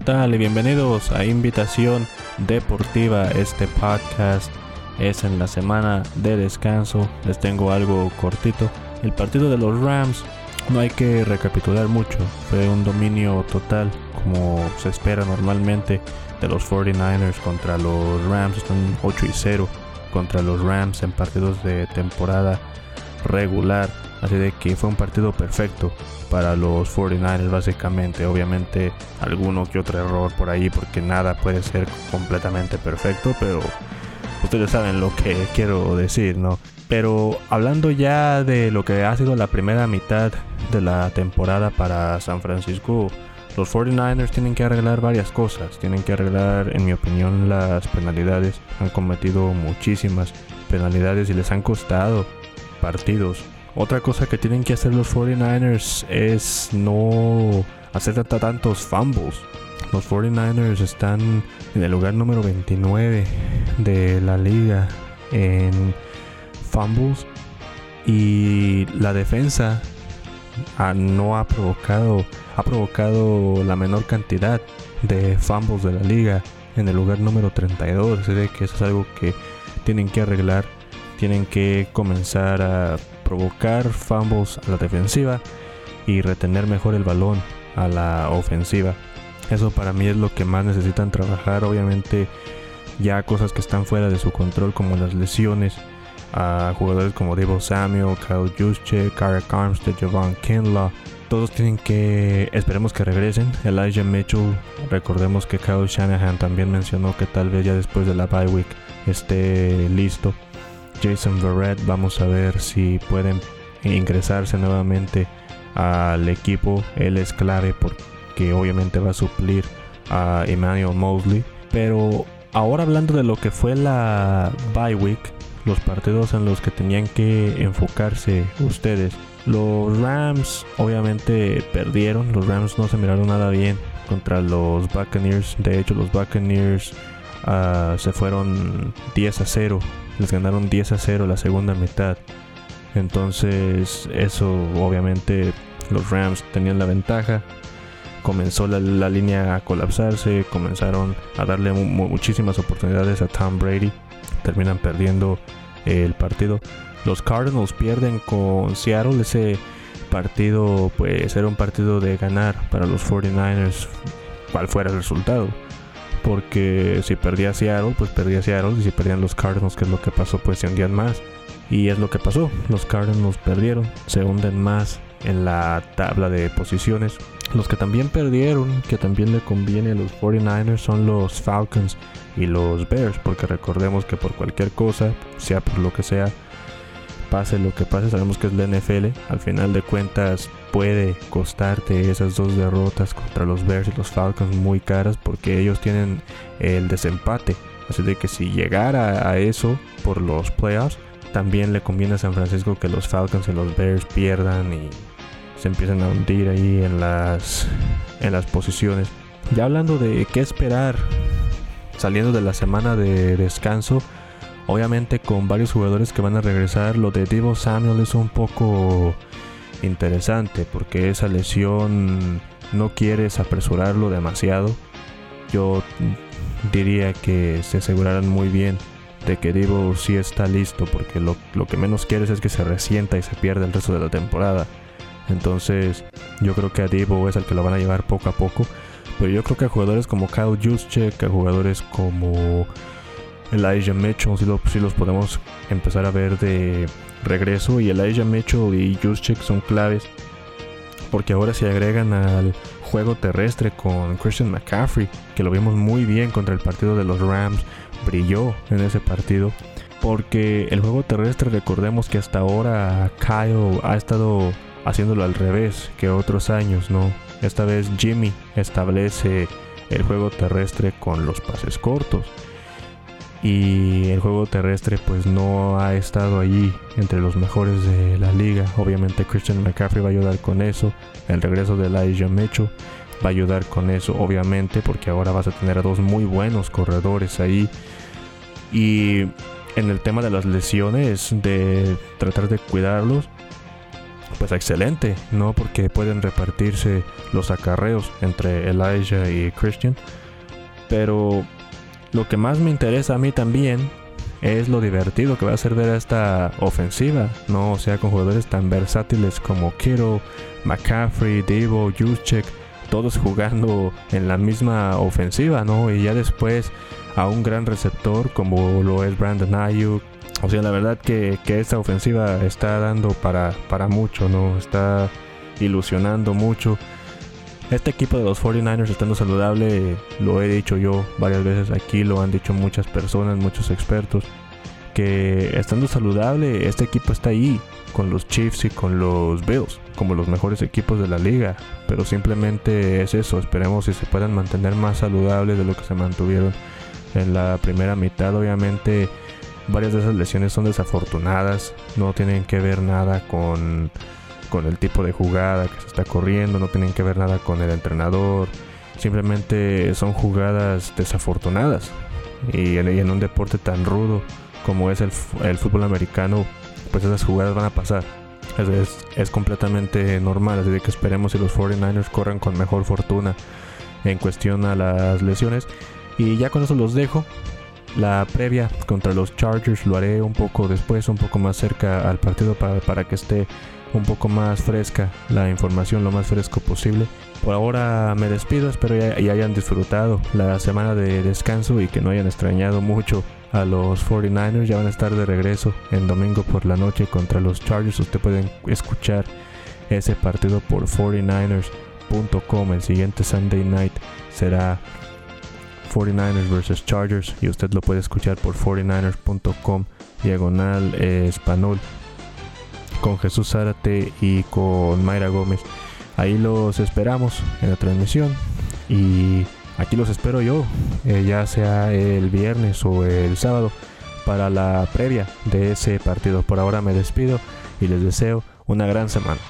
¿qué tal? Y bienvenidos a Invitación Deportiva. Este podcast es en la semana de descanso. Les tengo algo cortito. El partido de los Rams, no hay que recapitular mucho. Fue un dominio total, como se espera normalmente, de los 49ers contra los Rams. Están 8 y 0 contra los Rams en partidos de temporada regular. Así de que fue un partido perfecto para los 49ers básicamente. Obviamente alguno que otro error por ahí porque nada puede ser completamente perfecto, pero ustedes saben lo que quiero decir, ¿no? Pero hablando ya de lo que ha sido la primera mitad de la temporada para San Francisco, los 49ers tienen que arreglar varias cosas. Tienen que arreglar, en mi opinión, las penalidades. Han cometido muchísimas penalidades y les han costado partidos. Otra cosa que tienen que hacer los 49ers es no hacer tantos fumbles. Los 49ers están en el lugar número 29 de la liga en fumbles y la defensa no ha provocado ha provocado la menor cantidad de fumbles de la liga en el lugar número 32 así que eso es algo que tienen que arreglar tienen que comenzar a provocar fumbles a la defensiva y retener mejor el balón a la ofensiva. Eso para mí es lo que más necesitan trabajar. Obviamente ya cosas que están fuera de su control como las lesiones a jugadores como Debo Samuel, Kyle Juszczyk, Karek Armstead, Javon Kinlaw. Todos tienen que, esperemos que regresen. Elijah Mitchell, recordemos que Kyle Shanahan también mencionó que tal vez ya después de la bye week esté listo. Jason Verrett. Vamos a ver si pueden ingresarse nuevamente al equipo. Él es clave porque obviamente va a suplir a Emmanuel Mosley. Pero ahora hablando de lo que fue la bye week, los partidos en los que tenían que enfocarse ustedes. Los Rams obviamente perdieron, los Rams no se miraron nada bien contra los Buccaneers. De hecho, los Buccaneers ah, se fueron 10 a 0 les ganaron 10 a 0 la segunda mitad. Entonces eso obviamente los Rams tenían la ventaja. Comenzó la, línea a colapsarse, comenzaron a darle muchísimas oportunidades a Tom Brady. Terminan perdiendo el partido. Los Cardinals pierden con Seattle. Ese partido pues era un partido de ganar para los 49ers, cual fuera el resultado porque si perdía Seattle, pues perdía Seattle, y si perdían los Cardinals, que es lo que pasó, pues se hundían más. Y es lo que pasó, los Cardinals perdieron, se hunden más en la tabla de posiciones. Los que también perdieron, que también le conviene a los 49ers, son los Falcons y los Bears, porque recordemos que por cualquier cosa, sea por lo que sea, pase lo que pase, sabemos que es la NFL, al final de cuentas puede costarte esas dos derrotas contra los Bears y los Falcons muy caras porque ellos tienen el desempate. Así de que si llegara a eso por los playoffs, también le conviene a San Francisco que los Falcons y los Bears pierdan y se empiecen a hundir ahí en las, en las posiciones. Ya hablando de qué esperar saliendo de la semana de descanso, obviamente con varios jugadores que van a regresar, lo de Divo Samuel es un poco interesante porque esa lesión no quieres apresurarlo demasiado. Yo diría que se asegurarán muy bien de que Divo sí está listo porque lo, que menos quieres es que se resienta y se pierda el resto de la temporada. Entonces yo creo que a Divo es el que lo van a llevar poco a poco. Pero yo creo que a jugadores como Kyle Juszczyk, a jugadores como Elijah Mitchell, si, si los podemos empezar a ver de regreso y Elijah Mitchell y Juszczyk son claves porque ahora se agregan al juego terrestre con Christian McCaffrey, que lo vimos muy bien contra el partido de los Rams, brilló en ese partido. Porque el juego terrestre, recordemos que hasta ahora Kyle ha estado haciéndolo al revés que otros años, ¿no? Esta vez Jimmy establece el juego terrestre con los pases cortos y el juego terrestre pues no ha estado allí entre los mejores de la liga. Obviamente Christian McCaffrey va a ayudar con eso. El regreso de Elijah Mitchell va a ayudar con eso, obviamente, porque ahora vas a tener a dos muy buenos corredores ahí. Y en el tema de las lesiones, de tratar de cuidarlos, pues excelente, ¿no? Porque pueden repartirse los acarreos entre Elijah y Christian. Pero lo que más me interesa a mí también es lo divertido que va a ser ver esta ofensiva, ¿no? O sea, con jugadores tan versátiles como Kittle, McCaffrey, Devo, Juszczyk, todos jugando en la misma ofensiva, ¿no? Y ya después a un gran receptor como lo es Brandon Ayuk. O sea, la verdad que, esta ofensiva está dando para, para mucho, ¿no? Está ilusionando mucho. Este equipo de los 49ers estando saludable, lo he dicho yo varias veces aquí, lo han dicho muchas personas, muchos expertos, que estando saludable, este equipo está ahí con los Chiefs y con los Bills, como los mejores equipos de la liga. Pero simplemente es eso, esperemos si se puedan mantener más saludables de lo que se mantuvieron en la primera mitad. Obviamente varias de esas lesiones son desafortunadas, no tienen que ver nada con con el tipo de jugada que se está corriendo, no tienen que ver nada con el entrenador, simplemente son jugadas desafortunadas. Y en, un deporte tan rudo como es el, fútbol americano, pues esas jugadas van a pasar. Es, es, completamente normal, así que esperemos si los 49ers corren con mejor fortuna en cuestión a las lesiones. Y ya con eso los dejo. La previa contra los Chargers lo haré un poco después, un poco más cerca al partido para, para que esté un poco más fresca la información, lo más fresco posible. Por ahora me despido, espero y hayan disfrutado la semana de descanso y que no hayan extrañado mucho a los 49ers. Ya van a estar de regreso en domingo por la noche contra los Chargers. Usted pueden escuchar ese partido por 49ers.com. El siguiente Sunday night será 49ers vs Chargers y usted lo puede escuchar por 49ers.com diagonal eh, español con Jesús Zárate y con Mayra Gómez. Ahí los esperamos en la transmisión y aquí los espero yo, eh, ya sea el viernes o el sábado, para la previa de ese partido. Por ahora me despido y les deseo una gran semana.